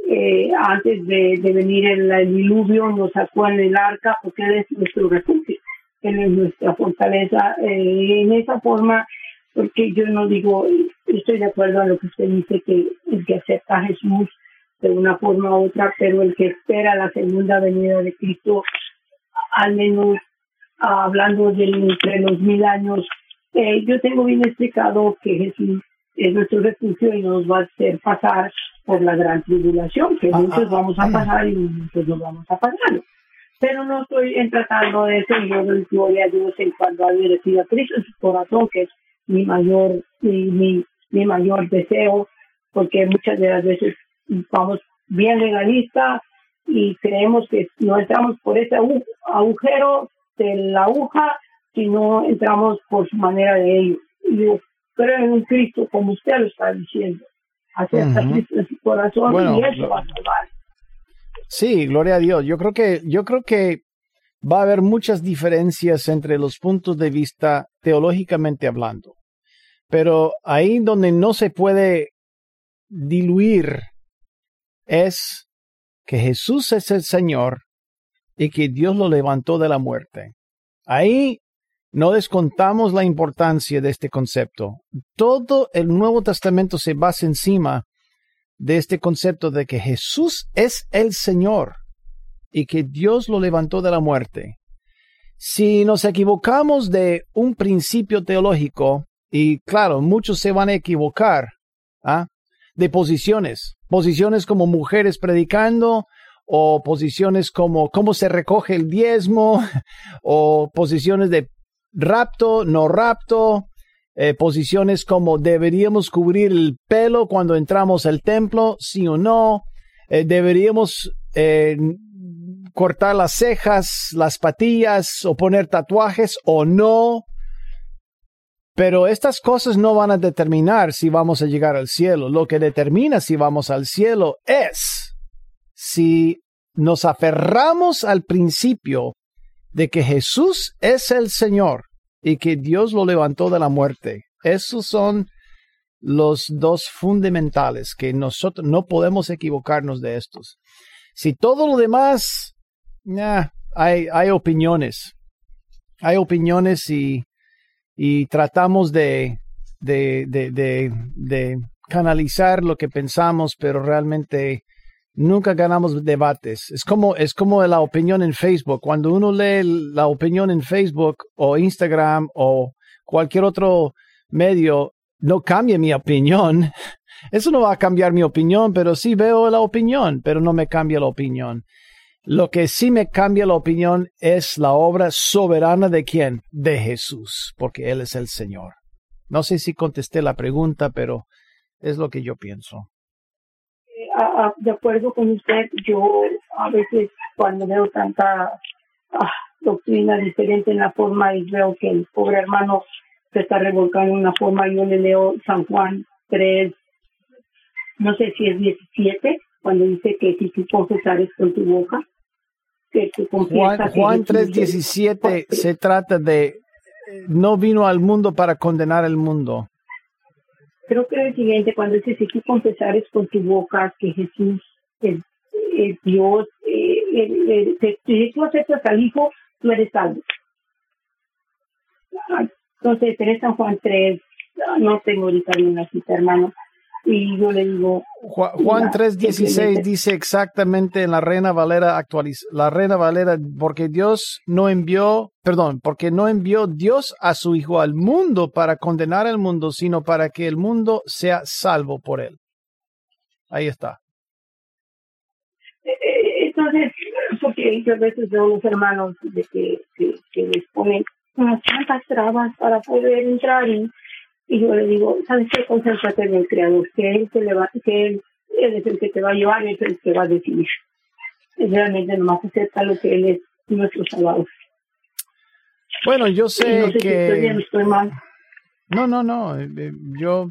E: eh, antes de, de venir el, el diluvio nos sacó en el arca porque él es nuestro refugio, él es nuestra fortaleza. Eh, en esa forma porque yo no digo, estoy de acuerdo en lo que usted dice, que el que acepta a Jesús de una forma u otra, pero el que espera la segunda venida de Cristo, al menos ah, hablando de entre los mil años, eh, yo tengo bien explicado que Jesús es nuestro refugio y nos va a hacer pasar por la gran tribulación, que
B: Ah,
E: muchos
B: ah,
E: vamos a
B: ah.
E: pasar y muchos no vamos a pasar. Pero no estoy en tratando de eso, yo doy gloria a Dios en cuanto a reciba a Cristo en su corazón, que es mi mayor mi, mi, mi mayor deseo porque muchas de las veces vamos bien legalistas y creemos que no entramos por ese agu- agujero de la aguja sino entramos por su manera de ellos y yo creo en un Cristo como usted lo está diciendo acepta
B: Ujú.
E: Cristo en su corazón
B: Bueno,
E: y eso va a salvar
B: Sí, gloria a Dios. Yo creo que, yo creo que va a haber muchas diferencias entre los puntos de vista teológicamente hablando. Pero ahí donde no se puede diluir es que Jesús es el Señor y que Dios lo levantó de la muerte. Ahí no descontamos la importancia de este concepto. Todo el Nuevo Testamento se basa encima de este concepto de que Jesús es el Señor y que Dios lo levantó de la muerte. Si nos equivocamos de un principio teológico, y claro, muchos se van a equivocar, ¿ah? de posiciones, posiciones como mujeres predicando, o posiciones como cómo se recoge el diezmo, <laughs> o posiciones de rapto, no rapto, eh, posiciones como deberíamos cubrir el pelo cuando entramos al templo, sí o no, eh, deberíamos eh, cortar las cejas, las patillas o poner tatuajes o no. Pero estas cosas no van a determinar si vamos a llegar al cielo. Lo que determina si vamos al cielo es si nos aferramos al principio de que Jesús es el Señor y que Dios lo levantó de la muerte. esos son los dos fundamentales que nosotros no podemos equivocarnos de estos. Si todo lo demás, hay, hay opiniones, hay opiniones y, y tratamos de, de, de, de, canalizar lo que pensamos, pero realmente nunca ganamos debates. Es como, es como la opinión en Facebook. Cuando uno lee la opinión en Facebook o Instagram o cualquier otro medio, no cambia mi opinión. <laughs> Eso no va a cambiar mi opinión, pero sí veo la opinión, pero no me cambia la opinión. Lo que sí me cambia la opinión es la obra soberana de quién? De Jesús, porque Él es el Señor. No sé si contesté la pregunta, pero es lo que yo pienso.
E: de acuerdo con usted, yo a veces cuando veo tanta ah, doctrina diferente en la forma y veo que el pobre hermano se está revolcando en una forma, yo le leo San Juan 3, no sé si es 17, cuando dice que si tú confesares con tu boca, que
B: Juan, Juan 3, 17 se trata de no vino al mundo para condenar el mundo.
E: Creo que es el siguiente, cuando dice si tú confesares con tu boca que Jesús es, Dios, eh, si tú aceptas al Hijo, tú eres salvo. Entonces, en San Juan 3, no tengo ahorita cita, hermano. Y yo le digo.
B: Juan 3:16 dice exactamente en la Reina Valera actualiza, la Reina Valera, porque Dios no envió, perdón, porque no envió Dios a su Hijo al mundo para condenar al mundo, sino para que el mundo sea salvo por él. Ahí está.
E: Eh, eh, entonces, porque a veces veo a los hermanos de que, que, que les ponen unas tantas trabas para poder entrar y, y yo le digo, ¿sabes qué? Concéntrate en el Creador, que Él, te le va, que él, es el que te va a llevar, es el que va a decidir. Y realmente nomás acepta lo que Él es nuestro Salvador.
B: Bueno, yo sé que... No, no, no. Eh, eh, yo,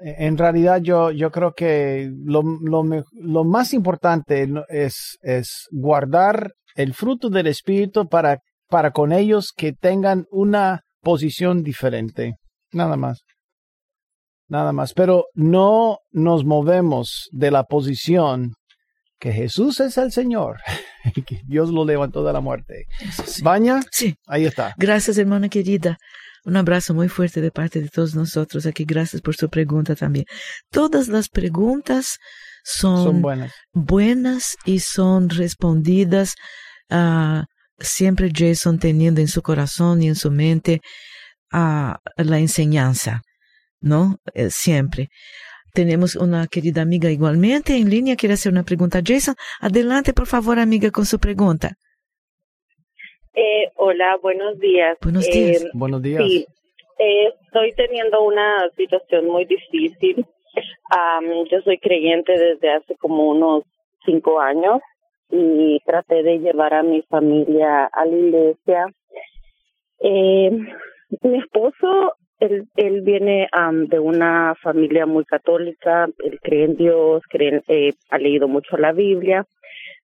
B: en realidad, yo, yo creo que lo, lo, lo más importante es, es guardar el fruto del Espíritu para para con ellos que tengan una posición diferente. Nada más. Nada más. Pero no nos movemos de la posición que Jesús es el Señor, <laughs> que Dios lo levantó de la muerte. ¿Baña?
D: Sí.
B: Ahí está.
D: Gracias, hermana querida. Un abrazo muy fuerte de parte de todos nosotros aquí. Gracias por su pregunta también. Todas las preguntas son,
B: buenas.
D: buenas y son respondidas a siempre Jason teniendo en su corazón y en su mente a la enseñanza, ¿no? Eh, siempre. Tenemos una querida amiga igualmente en línea, quiere hacer una pregunta. Jason, adelante por favor, amiga, con su pregunta.
F: Eh, hola, buenos días.
D: Buenos días.
F: Eh,
B: buenos días.
F: Sí, estoy teniendo una situación muy difícil. yo soy creyente desde hace como unos cinco años y traté de llevar a mi familia a la iglesia. Eh, mi esposo, él, él viene de una familia muy católica, él cree en Dios, cree eh, ha leído mucho la Biblia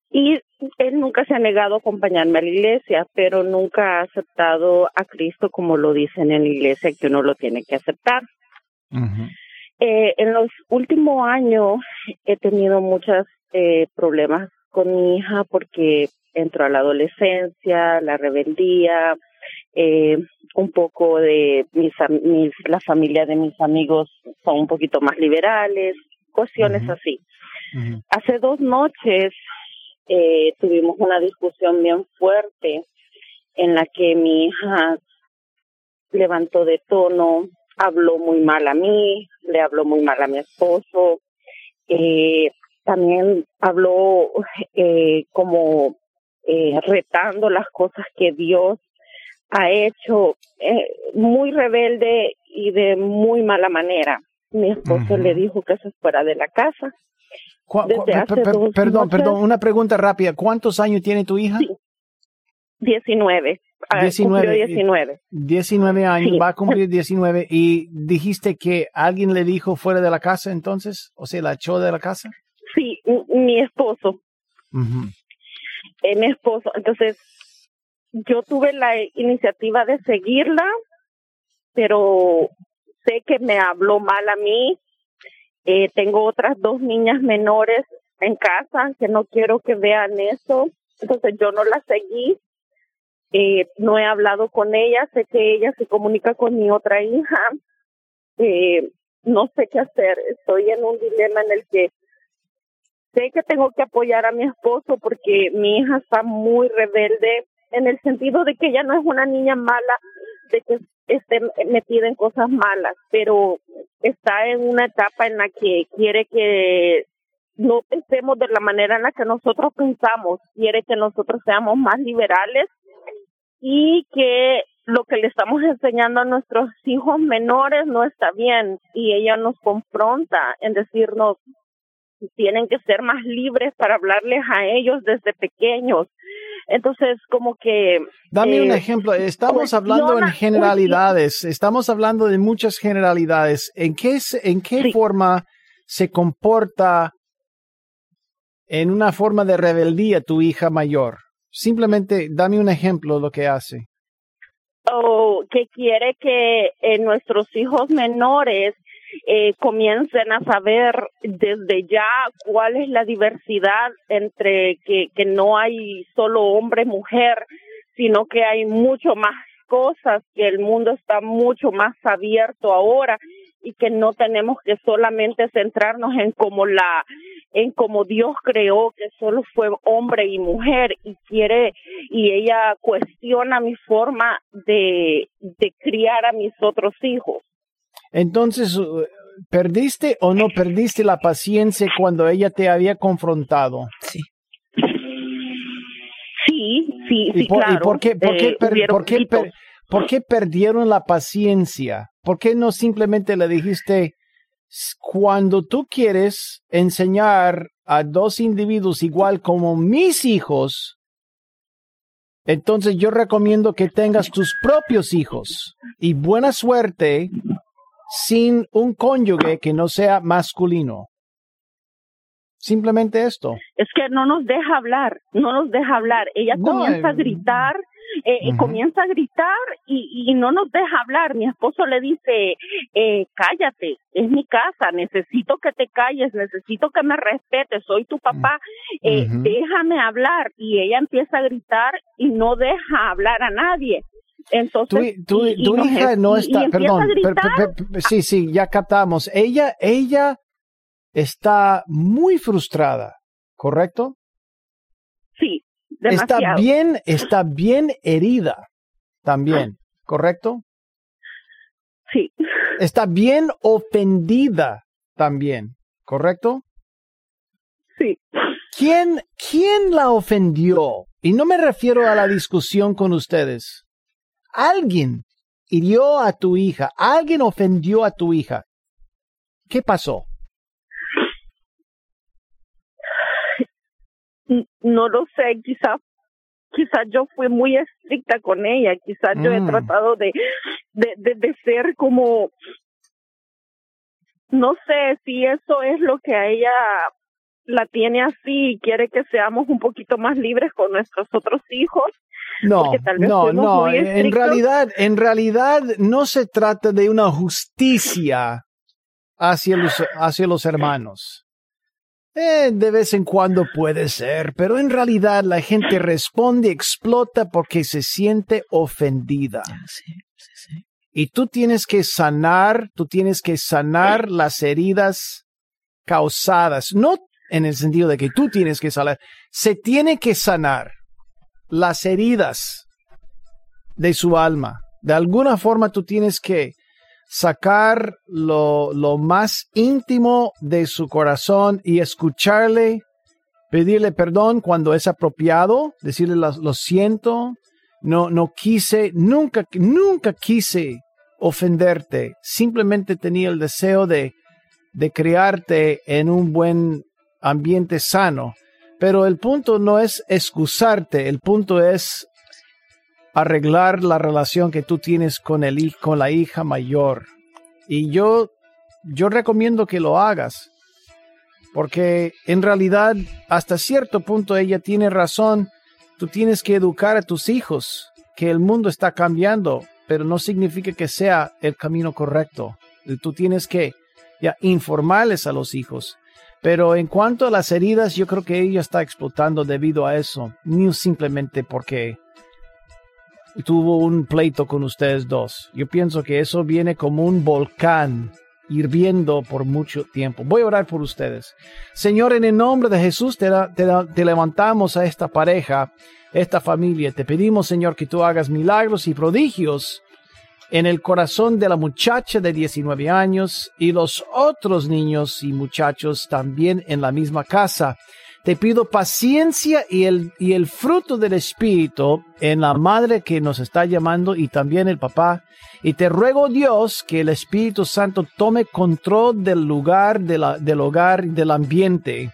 F: y él nunca se ha negado a acompañarme a la iglesia, pero nunca ha aceptado a Cristo como lo dicen en la iglesia que uno lo tiene que aceptar. eh, en los últimos años he tenido muchos eh, problemas con mi hija porque entró a la adolescencia, la rebeldía, eh, un poco de mis, mis, la familia de mis amigos son un poquito más liberales, cuestiones así. Hace dos noches eh, tuvimos una discusión bien fuerte en la que mi hija levantó de tono, habló muy mal a mí, le habló muy mal a mi esposo, eh, también habló eh, como eh, retando las cosas que Dios ha hecho, eh, muy rebelde y de muy mala manera. Mi esposo le dijo que se fuera de la casa.
B: perdón, perdón, una pregunta rápida. ¿Cuántos años tiene tu hija?
F: Sí. 19. 19, 19.
B: 19 años, va a cumplir 19. ¿Y dijiste que alguien le dijo fuera de la casa entonces? ¿O sea, la echó de la casa?
F: Sí, mi esposo. Eh, mi esposo. Entonces, yo tuve la iniciativa de seguirla, pero sé que me habló mal a mí. Eh, tengo otras dos niñas menores en casa que no quiero que vean eso. Entonces yo no la seguí. Eh, no he hablado con ella. Sé que ella se comunica con mi otra hija. Eh, no sé qué hacer. Estoy en un dilema en el que sé que tengo que apoyar a mi esposo porque mi hija está muy rebelde en el sentido de que ella no es una niña mala, de que esté metida en cosas malas, pero está en una etapa en la que quiere que no pensemos de la manera en la que nosotros pensamos, quiere que nosotros seamos más liberales y que lo que le estamos enseñando a nuestros hijos menores no está bien y ella nos confronta en decirnos tienen que ser más libres para hablarles a ellos desde pequeños. Entonces, como que...
B: Dame un eh, ejemplo. Estamos hablando en generalidades. Estamos hablando de muchas generalidades. ¿En qué, en qué forma se comporta en una forma de rebeldía tu hija mayor? Simplemente dame un ejemplo de lo que hace.
F: O que quiere que eh, nuestros hijos menores eh, comiencen a saber desde ya cuál es la diversidad entre que, que no hay solo hombre, mujer, sino que hay mucho más cosas, que el mundo está mucho más abierto ahora y que no tenemos que solamente centrarnos en como la en como Dios creó que solo fue hombre y mujer y quiere y ella cuestiona mi forma de de criar a mis otros hijos.
B: Entonces, uh, ¿perdiste o no perdiste la paciencia cuando ella te había confrontado?
F: Sí. Sí, sí, sí, claro. ¿Y
B: por qué, por qué, eh, por qué perdieron la paciencia? ¿Por qué no simplemente le dijiste, cuando tú quieres enseñar a dos individuos igual como mis hijos, entonces yo recomiendo que tengas tus propios hijos y buena suerte sin un cónyuge que no sea masculino. Simplemente esto.
F: Es que no nos deja hablar, no nos deja hablar. Ella comienza a eh, gritar, eh, comienza a gritar y, y, no nos deja hablar. Mi esposo le dice, eh, cállate, es mi casa, necesito que te calles, necesito que me respetes, soy tu papá, eh, déjame hablar. Y ella empieza a gritar y no deja hablar a nadie. Entonces,
B: tu, hija no está, perdón, sí, sí, ya captamos. Ella, ella está muy frustrada, ¿correcto?
F: Sí,
B: demasiado. Está bien, está bien herida también, ¿correcto?
F: Sí.
B: Está bien ofendida también, ¿correcto?
F: Sí.
B: ¿Quién, quién la ofendió? Y no me refiero a la discusión con ustedes alguien hirió a tu hija, alguien ofendió a tu hija. ¿Qué pasó?
F: No lo sé, quizás quizás yo fui muy estricta con ella, quizás yo he mm. tratado de, de, de, de, ser como, no sé si eso es lo que a ella la tiene así y quiere que seamos un poquito más libres con nuestros otros hijos.
B: No, no, no. En realidad, en realidad no se trata de una justicia hacia los, hacia los hermanos. Eh, de vez en cuando puede ser, pero en realidad la gente responde, explota porque se siente ofendida. Y tú tienes que sanar, tú tienes que sanar las heridas causadas, no en el sentido de que tú tienes que sanar, se tiene que sanar las heridas de su alma. De alguna forma tú tienes que sacar lo, lo más íntimo de su corazón y escucharle, pedirle perdón cuando es apropiado, decirle lo, siento, no, no quise, nunca, nunca quise ofenderte, simplemente tenía el deseo de, de criarte en un buen ambiente sano. Pero el punto no es excusarte, el punto es arreglar la relación que tú tienes con, el, con la hija mayor. Y yo, yo recomiendo que lo hagas, porque en realidad hasta cierto punto ella tiene razón. Tú tienes que educar a tus hijos, que el mundo está cambiando. pero no significa que sea el camino correcto. Tú tienes que ya informarles a los hijos. Pero en cuanto a las heridas, yo creo que ella está explotando debido a eso, ni simplemente porque tuvo un pleito con ustedes dos. Yo pienso que eso viene como un volcán hirviendo por mucho tiempo. Voy a orar por ustedes. Señor, en el nombre de Jesús te, te, levantamos a esta pareja, esta familia. Te pedimos, Señor, que tú hagas milagros y prodigios en el corazón de la muchacha de 19 años y los otros niños y muchachos también en la misma casa. Te pido paciencia y el, y el fruto del Espíritu en la madre que nos está llamando y también el papá. Y te ruego Dios que el Espíritu Santo tome control del lugar, de la, del hogar, del ambiente,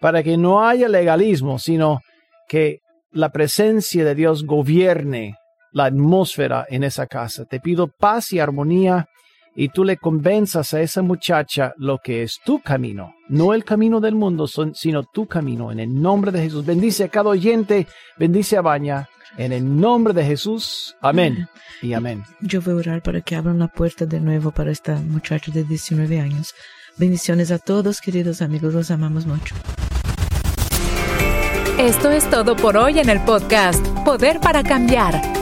B: para que no haya legalismo, sino que la presencia de Dios gobierne la atmósfera en esa casa. Te pido paz y armonía y tú le convenzas a esa muchacha lo que es tu camino, no el camino del mundo, sino tu camino. En el nombre de Jesús, bendice a cada oyente, bendice a Baña. En el nombre de Jesús, amén y amén.
D: Yo voy a orar para que abran la puerta de nuevo para esta muchacha de 19 años. Bendiciones a todos, queridos amigos, los amamos mucho.
A: Esto es todo por hoy en el podcast Poder para Cambiar.